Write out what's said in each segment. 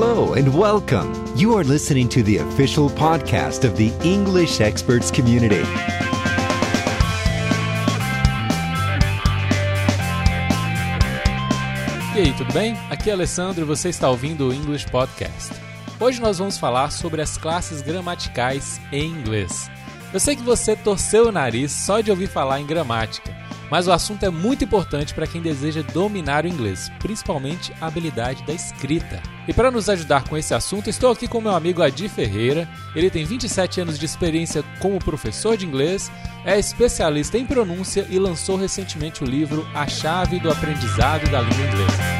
Hello and welcome. You are listening to the official podcast of the English Experts Community. E aí, tudo bem? Aqui é Alessandro e você está ouvindo o English Podcast. Hoje nós vamos falar sobre as classes gramaticais em inglês. Eu sei que você torceu o nariz só de ouvir falar em gramática, mas o assunto é muito importante para quem deseja dominar o inglês, principalmente a habilidade da escrita. E para nos ajudar com esse assunto, estou aqui com meu amigo Adi Ferreira. Ele tem 27 anos de experiência como professor de inglês, é especialista em pronúncia e lançou recentemente o livro A Chave do Aprendizado da Língua Inglesa.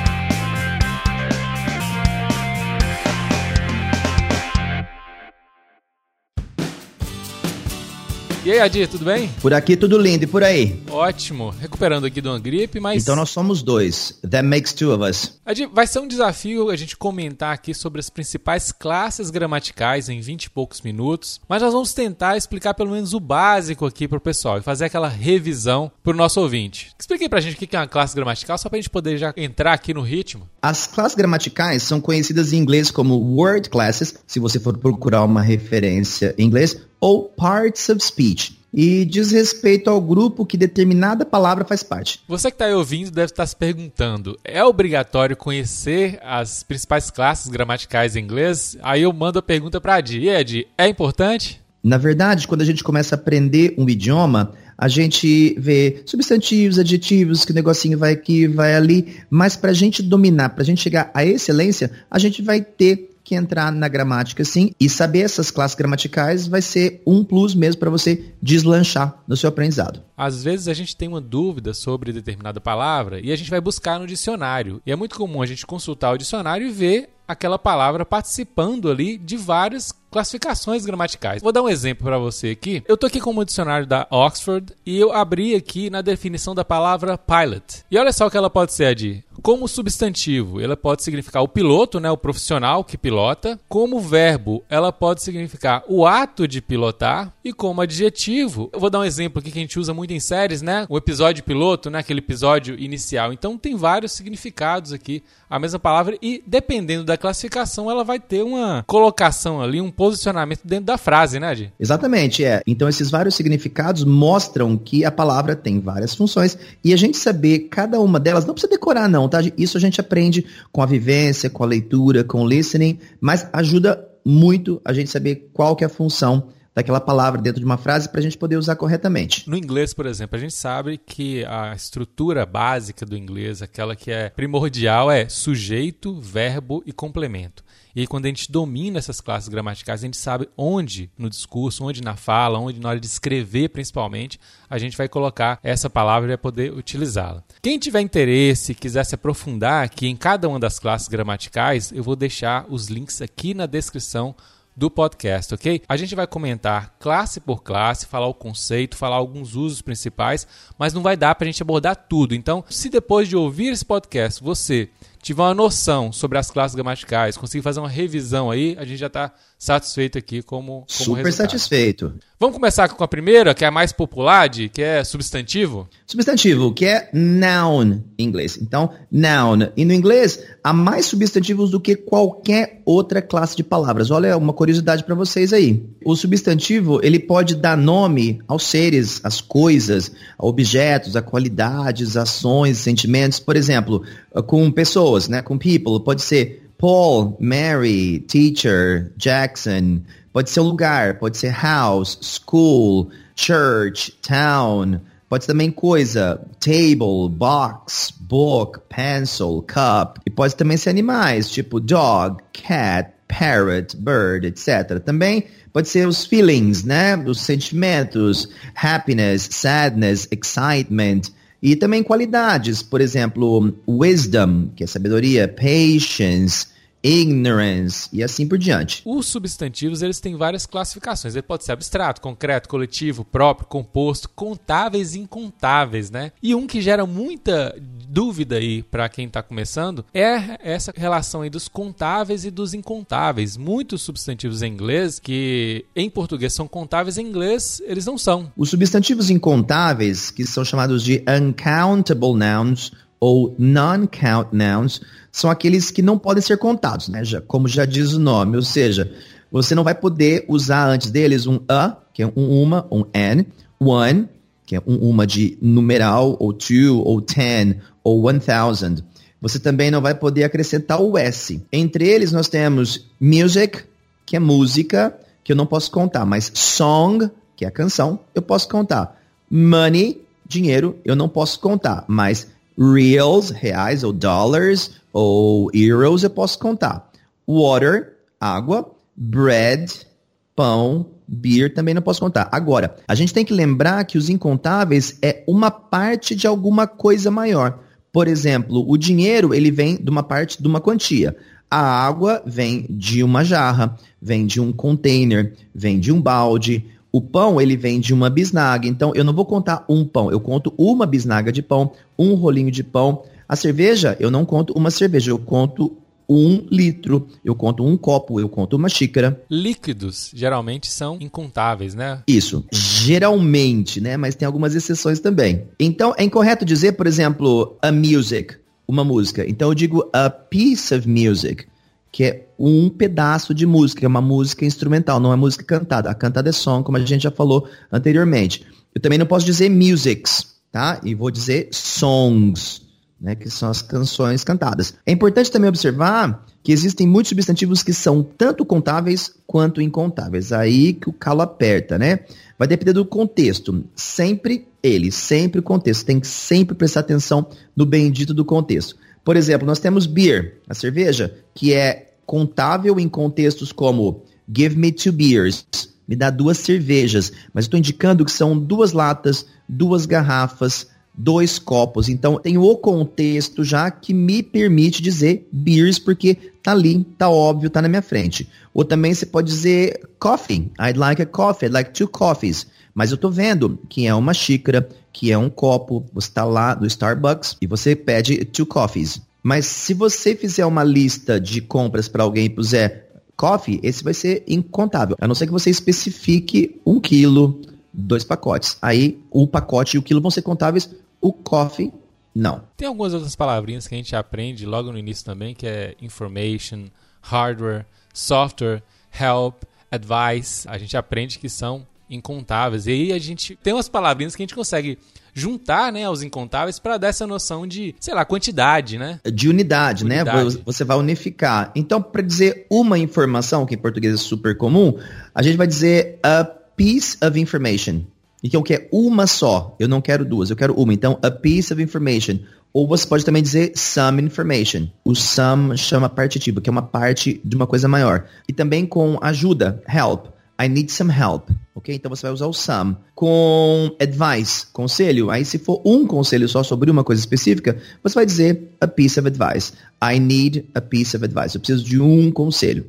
E aí, Adi, tudo bem? Por aqui tudo lindo e por aí? Ótimo. Recuperando aqui de uma gripe, mas. Então nós somos dois. That makes two of us. Adi, vai ser um desafio a gente comentar aqui sobre as principais classes gramaticais em 20 e poucos minutos, mas nós vamos tentar explicar pelo menos o básico aqui pro pessoal e fazer aquela revisão pro nosso ouvinte. Explique pra gente o que é uma classe gramatical, só pra gente poder já entrar aqui no ritmo. As classes gramaticais são conhecidas em inglês como word classes, se você for procurar uma referência em inglês, ou parts of speech. E diz respeito ao grupo que determinada palavra faz parte. Você que está aí ouvindo deve estar se perguntando: é obrigatório conhecer as principais classes gramaticais em inglês? Aí eu mando a pergunta para Adi. E Adi, é importante? Na verdade, quando a gente começa a aprender um idioma, a gente vê substantivos, adjetivos, que o negocinho vai aqui, vai ali, mas para a gente dominar, para a gente chegar à excelência, a gente vai ter que entrar na gramática sim e saber essas classes gramaticais vai ser um plus mesmo para você deslanchar no seu aprendizado. Às vezes a gente tem uma dúvida sobre determinada palavra e a gente vai buscar no dicionário. E é muito comum a gente consultar o dicionário e ver aquela palavra participando ali de várias classificações gramaticais. Vou dar um exemplo para você aqui. Eu tô aqui com o dicionário da Oxford e eu abri aqui na definição da palavra pilot. E olha só o que ela pode ser de como substantivo, ela pode significar o piloto, né, o profissional que pilota. Como verbo, ela pode significar o ato de pilotar. E como adjetivo, eu vou dar um exemplo aqui que a gente usa muito em séries, né? O episódio piloto, né, aquele episódio inicial. Então tem vários significados aqui, a mesma palavra e dependendo da classificação, ela vai ter uma colocação ali, um posicionamento dentro da frase, né, Di? Exatamente, é. Então esses vários significados mostram que a palavra tem várias funções e a gente saber cada uma delas, não precisa decorar não, tá? Isso a gente aprende com a vivência, com a leitura, com o listening, mas ajuda muito a gente saber qual que é a função daquela palavra dentro de uma frase para a gente poder usar corretamente. No inglês, por exemplo, a gente sabe que a estrutura básica do inglês, aquela que é primordial, é sujeito, verbo e complemento. E quando a gente domina essas classes gramaticais, a gente sabe onde no discurso, onde na fala, onde na hora de escrever, principalmente, a gente vai colocar essa palavra e vai poder utilizá-la. Quem tiver interesse, quiser se aprofundar aqui em cada uma das classes gramaticais, eu vou deixar os links aqui na descrição do podcast, ok? A gente vai comentar classe por classe, falar o conceito, falar alguns usos principais, mas não vai dar para a gente abordar tudo. Então, se depois de ouvir esse podcast você tiver uma noção sobre as classes gramaticais, conseguir fazer uma revisão aí, a gente já está satisfeito aqui como, como Super resultado. satisfeito. Vamos começar com a primeira, que é a mais popular, de, que é substantivo? Substantivo, que é noun em inglês. Então, noun. E no inglês, há mais substantivos do que qualquer outra classe de palavras. Olha uma curiosidade para vocês aí. O substantivo, ele pode dar nome aos seres, às coisas, a objetos, a qualidades, ações, sentimentos. Por exemplo, com pessoas, né? Com people, pode ser Paul, Mary, teacher, Jackson. Pode ser lugar, pode ser house, school, church, town. Pode ser também coisa, table, box, book, pencil, cup. E pode também ser animais, tipo dog, cat, parrot, bird, etc. Também pode ser os feelings, né? Os sentimentos, happiness, sadness, excitement. E também qualidades, por exemplo, wisdom, que é sabedoria, patience, ignorance e assim por diante. Os substantivos eles têm várias classificações. Ele pode ser abstrato, concreto, coletivo, próprio, composto, contáveis e incontáveis, né? E um que gera muita dúvida aí para quem está começando é essa relação aí dos contáveis e dos incontáveis. Muitos substantivos em inglês que em português são contáveis, em inglês eles não são. Os substantivos incontáveis, que são chamados de uncountable nouns, ou non-count nouns são aqueles que não podem ser contados, né? Já, como já diz o nome, ou seja, você não vai poder usar antes deles um a, que é um uma, um an, one, que é um uma de numeral, ou two, ou ten, ou one thousand. Você também não vai poder acrescentar o s. Entre eles nós temos music, que é música, que eu não posso contar, mas song, que é a canção, eu posso contar. Money, dinheiro, eu não posso contar, mas reals, reais ou dollars ou euros eu posso contar. Water, água, bread, pão, beer também não posso contar. Agora, a gente tem que lembrar que os incontáveis é uma parte de alguma coisa maior. Por exemplo, o dinheiro ele vem de uma parte de uma quantia. A água vem de uma jarra, vem de um container, vem de um balde. O pão, ele vem de uma bisnaga. Então, eu não vou contar um pão, eu conto uma bisnaga de pão, um rolinho de pão. A cerveja, eu não conto uma cerveja, eu conto um litro, eu conto um copo, eu conto uma xícara. Líquidos geralmente são incontáveis, né? Isso, geralmente, né? Mas tem algumas exceções também. Então, é incorreto dizer, por exemplo, a music, uma música. Então, eu digo a piece of music que é um pedaço de música, é uma música instrumental, não é música cantada. A cantada é song, como a gente já falou anteriormente. Eu também não posso dizer musics, tá? E vou dizer songs, né, que são as canções cantadas. É importante também observar que existem muitos substantivos que são tanto contáveis quanto incontáveis. Aí que o calo aperta, né? Vai depender do contexto. Sempre ele, sempre o contexto. Tem que sempre prestar atenção no bendito do contexto. Por exemplo, nós temos beer, a cerveja, que é contável em contextos como give me two beers, me dá duas cervejas, mas estou indicando que são duas latas, duas garrafas, dois copos. Então tem o contexto já que me permite dizer beers porque tá ali, tá óbvio, tá na minha frente. Ou também você pode dizer coffee. I'd like a coffee, I'd like two coffees. Mas eu tô vendo que é uma xícara, que é um copo, você está lá no Starbucks e você pede two coffees. Mas se você fizer uma lista de compras para alguém e puser coffee, esse vai ser incontável. A não ser que você especifique um quilo, dois pacotes. Aí o pacote e o quilo vão ser contáveis, o coffee não. Tem algumas outras palavrinhas que a gente aprende logo no início também, que é information, hardware, software, help, advice. A gente aprende que são incontáveis. E aí a gente tem umas palavrinhas que a gente consegue juntar, né, aos incontáveis para dar essa noção de, sei lá, quantidade, né? De unidade, né? unidade. né? Você vai unificar. Então, para dizer uma informação, que em português é super comum, a gente vai dizer a piece of information. Então, que é uma só. Eu não quero duas, eu quero uma. Então, a piece of information. Ou você pode também dizer some information. O some chama partitiva, que é uma parte de uma coisa maior. E também com ajuda, help. I need some help. Ok? Então você vai usar o some. Com advice, conselho. Aí se for um conselho só sobre uma coisa específica, você vai dizer a piece of advice. I need a piece of advice. Eu preciso de um conselho.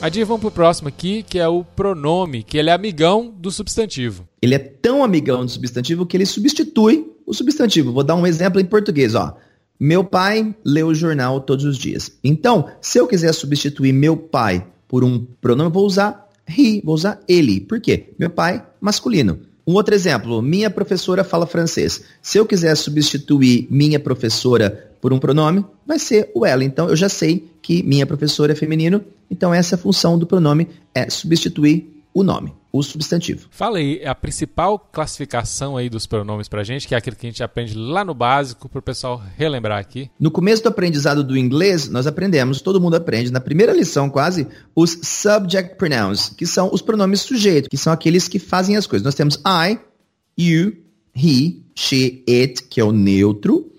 Adir, vamos pro próximo aqui, que é o pronome, que ele é amigão do substantivo. Ele é tão amigão do substantivo que ele substitui o substantivo. Vou dar um exemplo em português, ó. Meu pai lê o jornal todos os dias. Então, se eu quiser substituir meu pai por um pronome, vou usar he, vou usar ele. Por quê? Meu pai, masculino. Um outro exemplo, minha professora fala francês. Se eu quiser substituir minha professora por um pronome, vai ser o ela. Então, eu já sei que minha professora é feminino. Então, essa função do pronome é substituir o nome o substantivo. Fala aí, a principal classificação aí dos pronomes pra gente, que é aquilo que a gente aprende lá no básico, pro pessoal relembrar aqui. No começo do aprendizado do inglês, nós aprendemos, todo mundo aprende, na primeira lição quase, os subject pronouns, que são os pronomes sujeito, que são aqueles que fazem as coisas. Nós temos I, you, he, she, it, que é o neutro,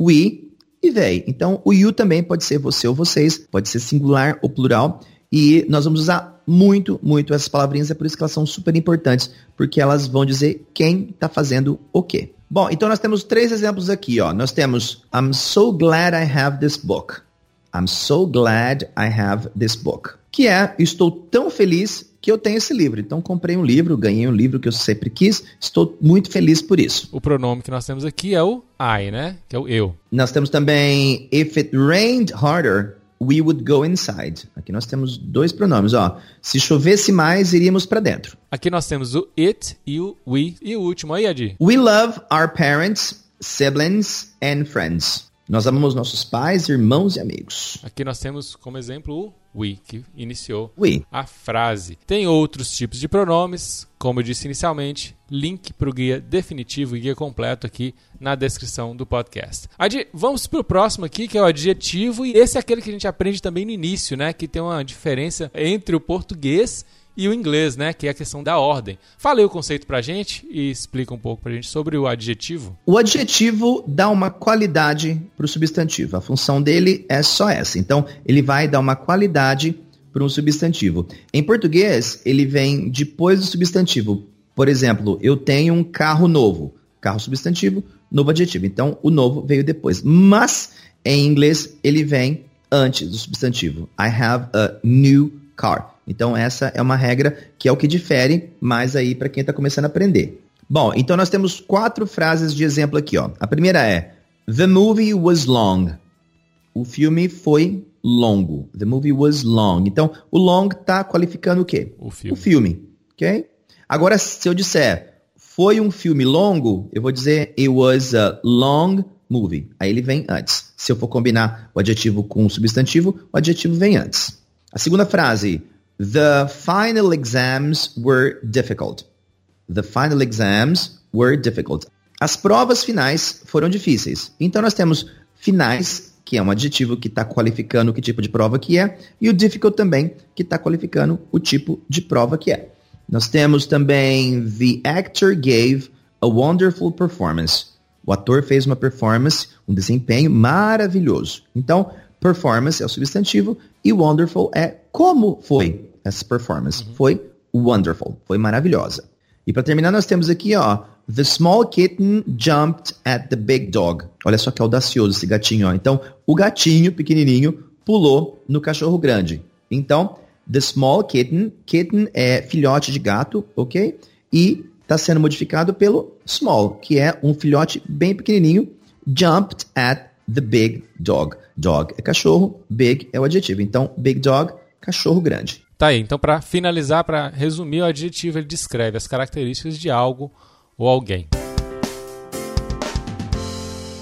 we e they. Então, o you também pode ser você ou vocês, pode ser singular ou plural, e nós vamos usar muito, muito essas palavrinhas, é por isso que elas são super importantes, porque elas vão dizer quem está fazendo o quê. Bom, então nós temos três exemplos aqui, ó. Nós temos I'm so glad I have this book. I'm so glad I have this book. Que é, estou tão feliz que eu tenho esse livro. Então comprei um livro, ganhei um livro que eu sempre quis, estou muito feliz por isso. O pronome que nós temos aqui é o I, né? Que é o eu. Nós temos também if it rained harder, we would go inside. Aqui nós temos dois pronomes, ó. Se chovesse mais, iríamos para dentro. Aqui nós temos o it e o we. E o último aí, Adi? We love our parents, siblings and friends. Nós amamos nossos pais, irmãos e amigos. Aqui nós temos como exemplo o we, que iniciou We. a frase. Tem outros tipos de pronomes, como eu disse inicialmente, link para o guia definitivo e guia completo aqui na descrição do podcast. Adi, vamos para o próximo aqui, que é o adjetivo, e esse é aquele que a gente aprende também no início, né? Que tem uma diferença entre o português e o inglês, né? Que é a questão da ordem. Fala aí o conceito pra gente e explica um pouco pra gente sobre o adjetivo. O adjetivo dá uma qualidade para o substantivo. A função dele é só essa. Então, ele vai dar uma qualidade para um substantivo. Em português, ele vem depois do substantivo. Por exemplo, eu tenho um carro novo. Carro substantivo, novo adjetivo. Então, o novo veio depois. Mas, em inglês, ele vem antes do substantivo. I have a new car. Então, essa é uma regra que é o que difere mais aí para quem está começando a aprender. Bom, então nós temos quatro frases de exemplo aqui. Ó. A primeira é: The movie was long. O filme foi longo. The movie was long. Então, o long está qualificando o quê? O filme. O filme. Ok? Agora, se eu disser foi um filme longo, eu vou dizer it was a long movie. Aí ele vem antes. Se eu for combinar o adjetivo com o substantivo, o adjetivo vem antes. A segunda frase: The final exams were difficult. The final exams were difficult. As provas finais foram difíceis. Então nós temos finais, que é um adjetivo que está qualificando que tipo de prova que é, e o difficult também, que está qualificando o tipo de prova que é. Nós temos também The actor gave a wonderful performance. O ator fez uma performance, um desempenho maravilhoso. Então, performance é o substantivo e wonderful é como foi essa performance. Foi wonderful, foi maravilhosa. E para terminar, nós temos aqui, ó, The small kitten jumped at the big dog. Olha só que audacioso esse gatinho, ó. Então, o gatinho pequenininho pulou no cachorro grande. Então, the small kitten, kitten é filhote de gato, ok? E está sendo modificado pelo small, que é um filhote bem pequenininho, jumped at the big dog. Dog é cachorro, big é o adjetivo. Então, big dog, cachorro grande. Tá aí, então para finalizar, para resumir, o adjetivo ele descreve as características de algo ou alguém.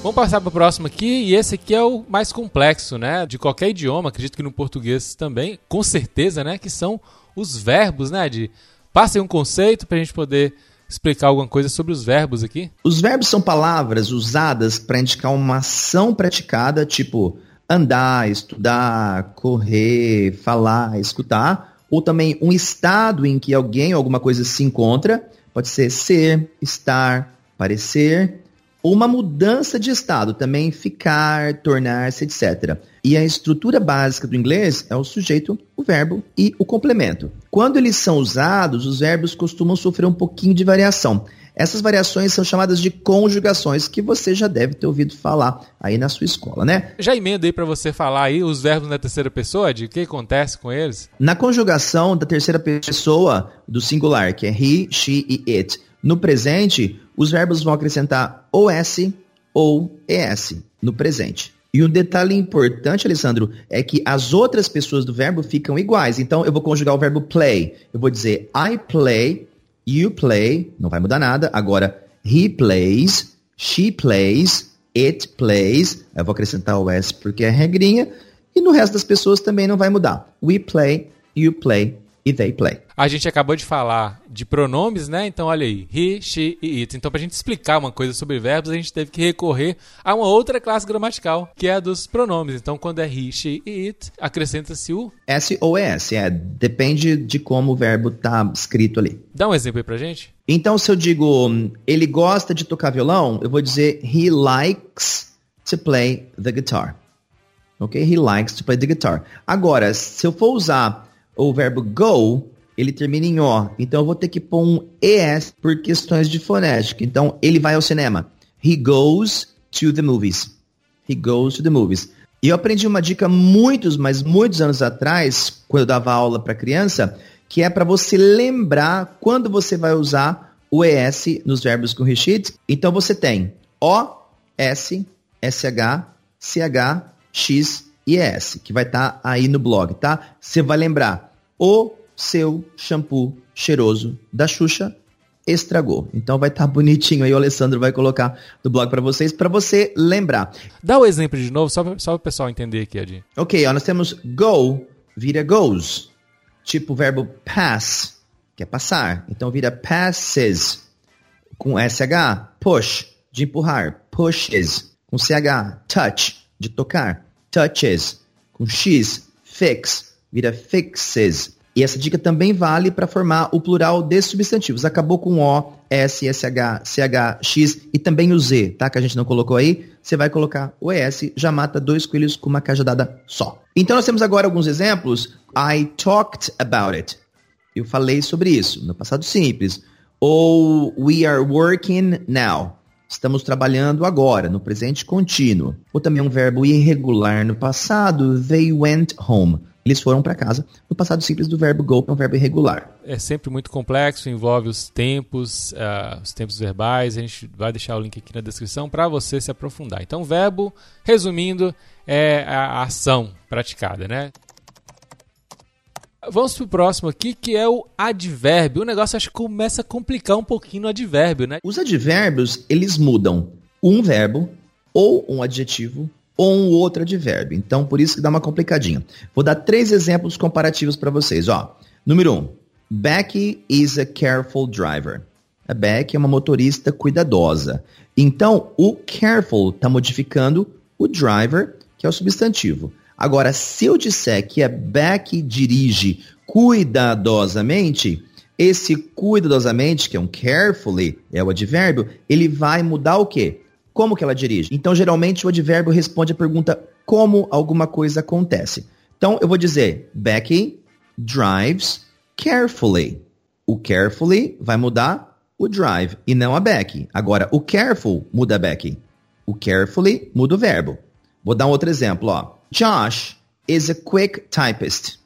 Vamos passar para o próximo aqui, e esse aqui é o mais complexo, né? De qualquer idioma, acredito que no português também, com certeza, né? Que são os verbos, né? De passe um conceito para a gente poder explicar alguma coisa sobre os verbos aqui. Os verbos são palavras usadas para indicar uma ação praticada, tipo andar, estudar, correr, falar, escutar, ou também um estado em que alguém ou alguma coisa se encontra, pode ser ser, estar, parecer, ou uma mudança de estado, também ficar, tornar-se, etc. E a estrutura básica do inglês é o sujeito, o verbo e o complemento. Quando eles são usados, os verbos costumam sofrer um pouquinho de variação. Essas variações são chamadas de conjugações, que você já deve ter ouvido falar aí na sua escola, né? Já emendo aí para você falar aí os verbos na terceira pessoa, de o que acontece com eles? Na conjugação da terceira pessoa do singular, que é he, she e it, no presente, os verbos vão acrescentar OS ou ES no presente. E um detalhe importante, Alessandro, é que as outras pessoas do verbo ficam iguais. Então, eu vou conjugar o verbo play. Eu vou dizer I play, you play, não vai mudar nada. Agora, he plays, she plays, it plays. Eu vou acrescentar o S porque é regrinha. E no resto das pessoas também não vai mudar. We play, you play e play. A gente acabou de falar de pronomes, né? Então, olha aí, he, she e it. Então, para a gente explicar uma coisa sobre verbos, a gente teve que recorrer a uma outra classe gramatical, que é a dos pronomes. Então, quando é he, she e it, acrescenta-se o S ou ES, é, depende de como o verbo tá escrito ali. Dá um exemplo aí pra gente. Então, se eu digo ele gosta de tocar violão, eu vou dizer he likes to play the guitar. Ok? He likes to play the guitar. Agora, se eu for usar o verbo go, ele termina em O. Então, eu vou ter que pôr um ES por questões de fonética. Então, ele vai ao cinema. He goes to the movies. He goes to the movies. E eu aprendi uma dica muitos, mas muitos anos atrás, quando eu dava aula para criança, que é para você lembrar quando você vai usar o ES nos verbos com recheat. Então você tem O, S, SH, CH, X ES, que vai estar tá aí no blog, tá? Você vai lembrar o seu shampoo cheiroso da Xuxa estragou. Então vai estar tá bonitinho aí, o Alessandro vai colocar no blog para vocês, para você lembrar. Dá o exemplo de novo, só para o pessoal entender aqui, Adi. Ok, ó, nós temos go, vira goes. Tipo o verbo pass, que é passar. Então vira passes, com SH. Push, de empurrar. Pushes, com CH. Touch, de tocar. Touches, com X. Fix, vira fixes. E essa dica também vale para formar o plural de substantivos. Acabou com O, S, SH, CH, X e também o Z, tá? Que a gente não colocou aí. Você vai colocar o ES, já mata dois coelhos com uma cajadada só. Então nós temos agora alguns exemplos. I talked about it. Eu falei sobre isso no passado simples. Ou we are working now. Estamos trabalhando agora, no presente contínuo. Ou também um verbo irregular no passado. They went home eles foram para casa. No passado simples do verbo go, é um verbo irregular. É sempre muito complexo, envolve os tempos, uh, os tempos verbais. A gente vai deixar o link aqui na descrição para você se aprofundar. Então, verbo, resumindo, é a ação praticada, né? Vamos pro próximo aqui, que é o advérbio. O negócio acho que começa a complicar um pouquinho no advérbio, né? Os advérbios, eles mudam um verbo ou um adjetivo ou um outro advérbio. Então, por isso que dá uma complicadinha. Vou dar três exemplos comparativos para vocês. Ó, número um, Becky is a careful driver. A Becky é uma motorista cuidadosa. Então, o careful está modificando o driver, que é o substantivo. Agora, se eu disser que a Becky dirige cuidadosamente, esse cuidadosamente, que é um carefully, é o advérbio, ele vai mudar o quê? Como que ela dirige? Então, geralmente, o advérbio responde a pergunta como alguma coisa acontece. Então, eu vou dizer, Becky drives carefully. O carefully vai mudar o drive e não a Becky. Agora, o careful muda a Becky. O carefully muda o verbo. Vou dar um outro exemplo. Ó. Josh is a quick typist.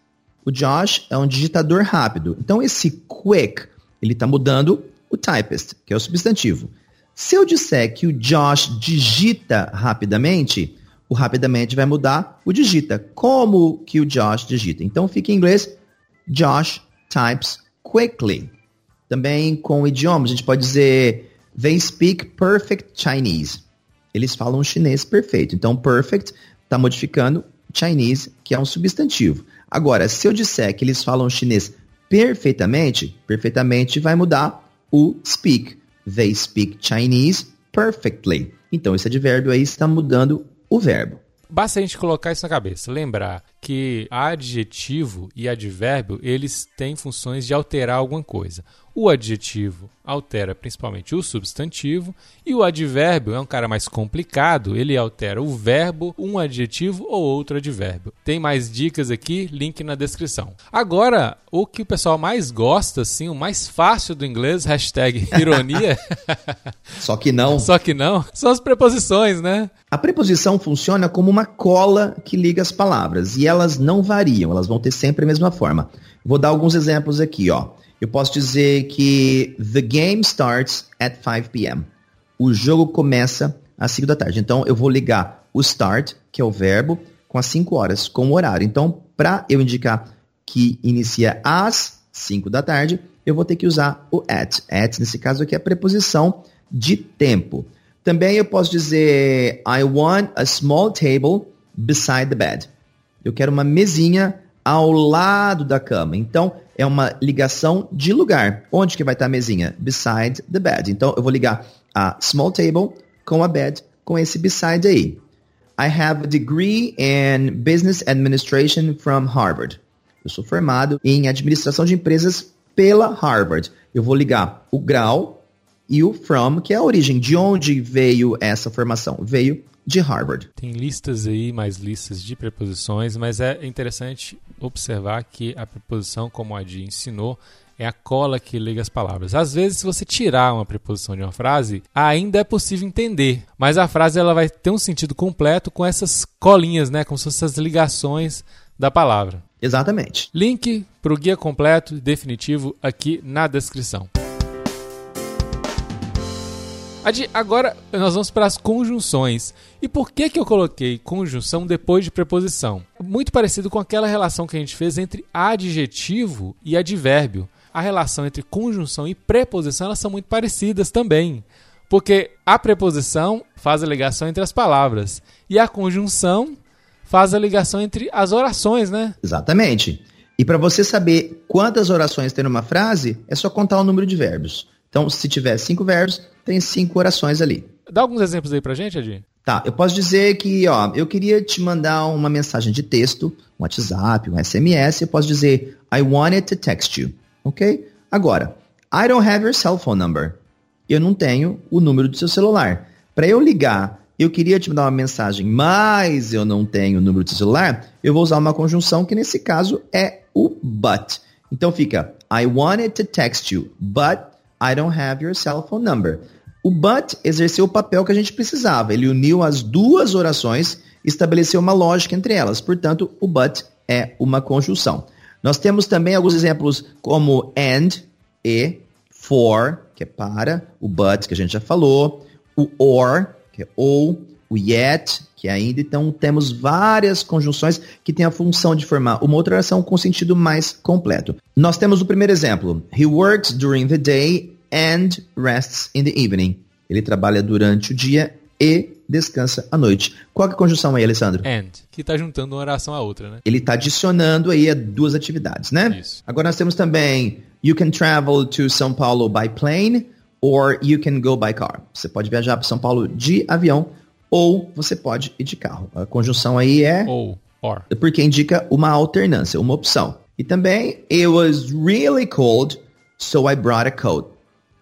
O Josh é um digitador rápido. Então, esse quick, ele está mudando o typist, que é o substantivo. Se eu disser que o Josh digita rapidamente, o rapidamente vai mudar o digita. Como que o Josh digita? Então fica em inglês Josh types quickly. Também com idiomas, a gente pode dizer they speak perfect Chinese. Eles falam chinês perfeito. Então perfect está modificando Chinese, que é um substantivo. Agora, se eu disser que eles falam chinês perfeitamente, perfeitamente vai mudar o speak. They speak Chinese perfectly. Então, esse advérbio aí está mudando o verbo. Basta a gente colocar isso na cabeça, lembrar que adjetivo e advérbio, eles têm funções de alterar alguma coisa. O adjetivo altera principalmente o substantivo e o advérbio é um cara mais complicado, ele altera o verbo, um adjetivo ou outro advérbio. Tem mais dicas aqui, link na descrição. Agora, o que o pessoal mais gosta, assim, o mais fácil do inglês, hashtag ironia. Só que não. Só que não, são as preposições, né? A preposição funciona como uma cola que liga as palavras e elas não variam, elas vão ter sempre a mesma forma. Vou dar alguns exemplos aqui, ó. Eu posso dizer que the game starts at 5 p.m. O jogo começa às 5 da tarde. Então eu vou ligar o start, que é o verbo, com as 5 horas, com o horário. Então, para eu indicar que inicia às 5 da tarde, eu vou ter que usar o at. At, nesse caso aqui, é a preposição de tempo. Também eu posso dizer I want a small table beside the bed. Eu quero uma mesinha ao lado da cama. Então, é uma ligação de lugar. Onde que vai estar a mesinha? Beside the bed. Então, eu vou ligar a small table com a bed, com esse beside aí. I have a degree in business administration from Harvard. Eu sou formado em administração de empresas pela Harvard. Eu vou ligar o grau e o from, que é a origem. De onde veio essa formação? Veio de Harvard. Tem listas aí, mais listas de preposições, mas é interessante observar que a preposição, como a Di ensinou, é a cola que liga as palavras. Às vezes, se você tirar uma preposição de uma frase, ainda é possível entender, mas a frase ela vai ter um sentido completo com essas colinhas, né, como se fossem as ligações da palavra. Exatamente. Link para o guia completo e definitivo aqui na descrição. Agora nós vamos para as conjunções. E por que, que eu coloquei conjunção depois de preposição? Muito parecido com aquela relação que a gente fez entre adjetivo e advérbio. A relação entre conjunção e preposição elas são muito parecidas também. Porque a preposição faz a ligação entre as palavras e a conjunção faz a ligação entre as orações, né? Exatamente. E para você saber quantas orações tem numa frase, é só contar o número de verbos. Então, se tiver cinco verbos, tem cinco orações ali. Dá alguns exemplos aí pra gente, Adi? Tá, eu posso dizer que, ó, eu queria te mandar uma mensagem de texto, um WhatsApp, um SMS, eu posso dizer I wanted to text you, ok? Agora, I don't have your cell phone number. Eu não tenho o número do seu celular. Para eu ligar, eu queria te mandar uma mensagem, mas eu não tenho o número do seu celular, eu vou usar uma conjunção que nesse caso é o but. Então fica I wanted to text you, but I don't have your cell phone number. O but exerceu o papel que a gente precisava. Ele uniu as duas orações estabeleceu uma lógica entre elas. Portanto, o but é uma conjunção. Nós temos também alguns exemplos como and, e, for, que é para, o but, que a gente já falou, o or, que é ou, o yet, que ainda. Então, temos várias conjunções que têm a função de formar uma outra oração com sentido mais completo. Nós temos o primeiro exemplo. He works during the day and rests in the evening. Ele trabalha durante o dia e descansa à noite. Qual é a conjunção aí, Alessandro? And, que está juntando uma oração à outra, né? Ele está adicionando aí duas atividades, né? Isso. Agora nós temos também You can travel to São Paulo by plane or you can go by car. Você pode viajar para São Paulo de avião ou você pode ir de carro. A conjunção aí é Ou, or. porque indica uma alternância, uma opção. E também, it was really cold, so I brought a coat.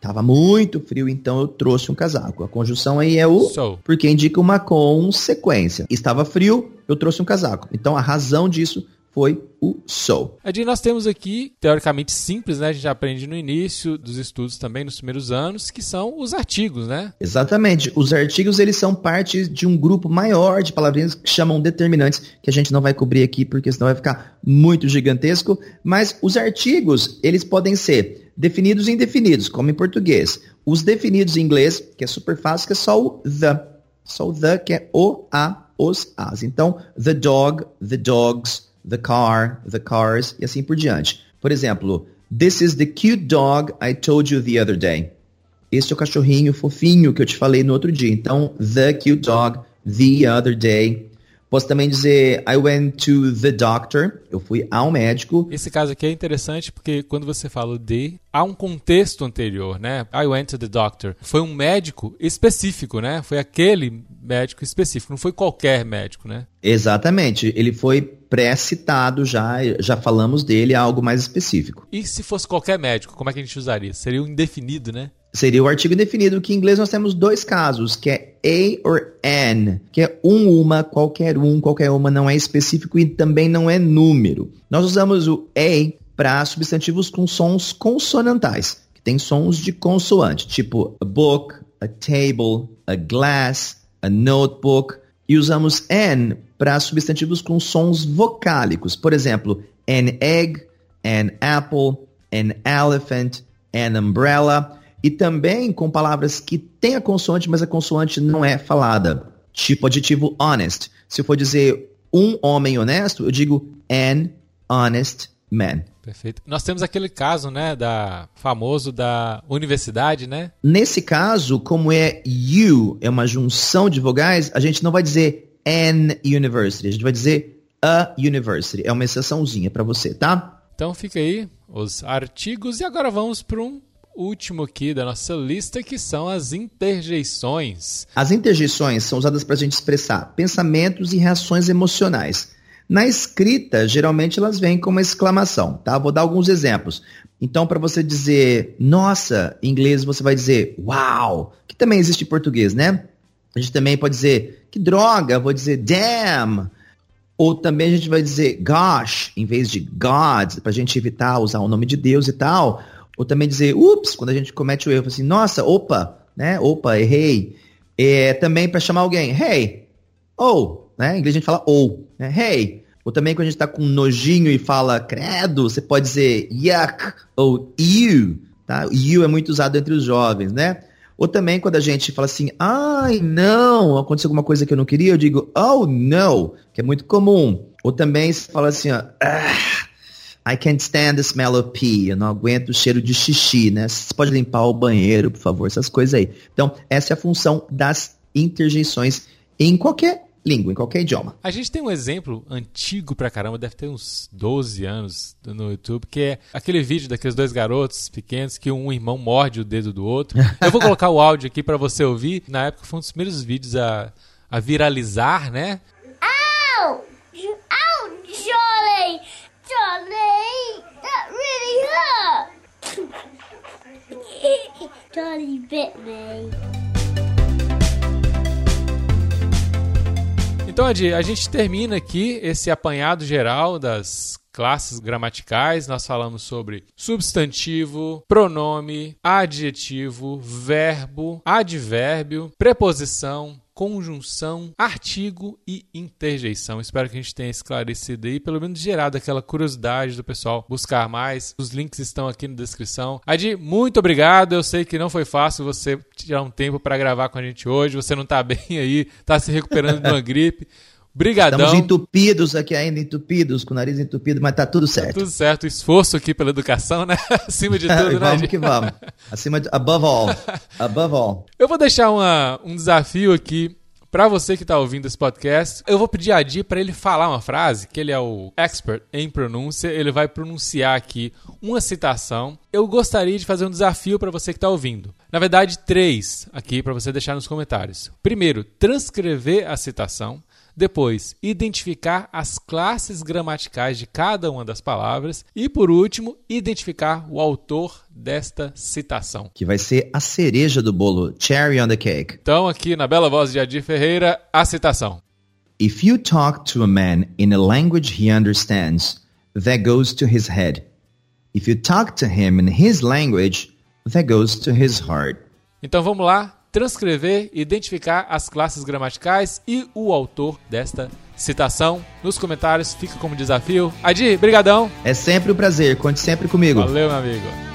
Tava muito frio, então eu trouxe um casaco. A conjunção aí é o So. porque indica uma consequência. Estava frio, eu trouxe um casaco. Então a razão disso foi o so. Adi, nós temos aqui, teoricamente simples, né? A gente já aprende no início dos estudos também, nos primeiros anos, que são os artigos, né? Exatamente. Os artigos eles são parte de um grupo maior de palavrinhas que chamam determinantes, que a gente não vai cobrir aqui porque senão vai ficar muito gigantesco, mas os artigos, eles podem ser definidos e indefinidos, como em português. Os definidos em inglês, que é super fácil, que é só o the. Só o the, que é o, a, os, as. Então, the dog, the dogs, the car, the cars e assim por diante. Por exemplo, this is the cute dog I told you the other day. Este é o cachorrinho fofinho que eu te falei no outro dia. Então, the cute dog, the other day. Posso também dizer, I went to the doctor. Eu fui ao médico. Esse caso aqui é interessante porque quando você fala de, há um contexto anterior, né? I went to the doctor. Foi um médico específico, né? Foi aquele médico específico, não foi qualquer médico, né? Exatamente. Ele foi pré-citado já, já falamos dele, algo mais específico. E se fosse qualquer médico, como é que a gente usaria? Seria um indefinido, né? Seria o artigo indefinido, que em inglês nós temos dois casos, que é a or an, que é um, uma, qualquer um, qualquer uma, não é específico e também não é número. Nós usamos o a para substantivos com sons consonantais, que tem sons de consoante, tipo a book, a table, a glass, a notebook, e usamos an para substantivos com sons vocálicos, por exemplo, an egg, an apple, an elephant, an umbrella, e também com palavras que têm a consoante, mas a consoante não é falada, tipo adjetivo honest. Se eu for dizer um homem honesto, eu digo an honest man. Perfeito. Nós temos aquele caso, né, da famoso da universidade, né? Nesse caso, como é you, é uma junção de vogais, a gente não vai dizer an university, a gente vai dizer a university. É uma exceçãozinha para você, tá? Então fica aí os artigos e agora vamos para um último aqui da nossa lista que são as interjeições. As interjeições são usadas para a gente expressar pensamentos e reações emocionais. Na escrita, geralmente elas vêm com uma exclamação, tá? Vou dar alguns exemplos. Então, para você dizer nossa, em inglês você vai dizer wow, que também existe em português, né? A gente também pode dizer que droga, vou dizer damn. Ou também a gente vai dizer gosh, em vez de God, para a gente evitar usar o nome de Deus e tal. Ou também dizer ups, quando a gente comete o erro, assim, nossa, opa, né? Opa, errei. É, também para chamar alguém, hey, oh, né? Em inglês a gente fala ou, né? Hey. Ou também quando a gente está com nojinho e fala credo, você pode dizer yuck ou you, tá? You é muito usado entre os jovens, né? Ou também quando a gente fala assim, ai, não, aconteceu alguma coisa que eu não queria, eu digo, oh, no, que é muito comum. Ou também se fala assim, ó, ah, I can't stand the smell of pee. Eu não aguento o cheiro de xixi, né? Você pode limpar o banheiro, por favor, essas coisas aí. Então, essa é a função das interjeições em qualquer língua, em qualquer idioma. A gente tem um exemplo antigo pra caramba, deve ter uns 12 anos no YouTube, que é aquele vídeo daqueles dois garotos pequenos que um irmão morde o dedo do outro. Eu vou colocar o áudio aqui para você ouvir. Na época foi um dos primeiros vídeos a, a viralizar, né? Ow! Ow, Charlie! Charlie! That really hurt! Charlie bit me. Então, Adi, a gente termina aqui esse apanhado geral das classes gramaticais. Nós falamos sobre substantivo, pronome, adjetivo, verbo, advérbio, preposição, conjunção, artigo e interjeição. Espero que a gente tenha esclarecido aí, pelo menos gerado aquela curiosidade do pessoal buscar mais. Os links estão aqui na descrição. Adi, muito obrigado. Eu sei que não foi fácil você tirar um tempo para gravar com a gente hoje. Você não está bem aí, está se recuperando de uma gripe. Brigadão. Estamos entupidos aqui ainda, entupidos, com o nariz entupido, mas tá tudo certo. Tá tudo certo. Esforço aqui pela educação, né? Acima de tudo, né? vamos que vamos. Acima de, above all. Above all. Eu vou deixar uma, um desafio aqui para você que está ouvindo esse podcast, eu vou pedir a Di para ele falar uma frase, que ele é o expert em pronúncia, ele vai pronunciar aqui uma citação. Eu gostaria de fazer um desafio para você que está ouvindo. Na verdade, três aqui para você deixar nos comentários. Primeiro, transcrever a citação. Depois, identificar as classes gramaticais de cada uma das palavras. E, por último, identificar o autor desta citação. Que vai ser a cereja do bolo, cherry on the cake. Então, aqui na bela voz de Adir Ferreira, a citação. If you talk to a man in a language he understands, that goes to his head. If you talk to him in his language, that goes to his heart. Então vamos lá, transcrever, identificar as classes gramaticais e o autor desta citação. Nos comentários, fica como desafio. Adi, brigadão. É sempre um prazer, conte sempre comigo. Valeu, meu amigo.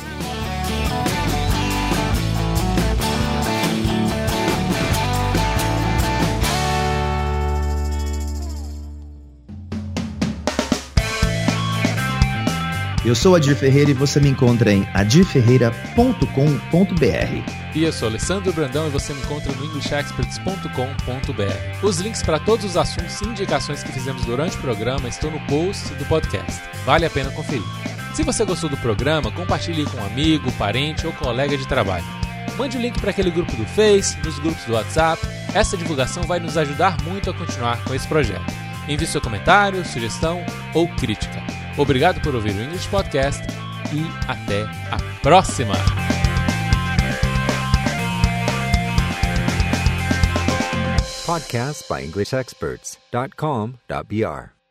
Eu sou Adir Ferreira e você me encontra em adirferreira.com.br. E eu sou Alessandro Brandão e você me encontra no englishexperts.com.br. Os links para todos os assuntos e indicações que fizemos durante o programa estão no post do podcast. Vale a pena conferir. Se você gostou do programa, compartilhe com um amigo, parente ou colega de trabalho. Mande o link para aquele grupo do Face, nos grupos do WhatsApp. Essa divulgação vai nos ajudar muito a continuar com esse projeto. Envie seu comentário, sugestão ou crítica. Obrigado por ouvir o English Podcast e até a próxima! Podcast by EnglishExperts.com.br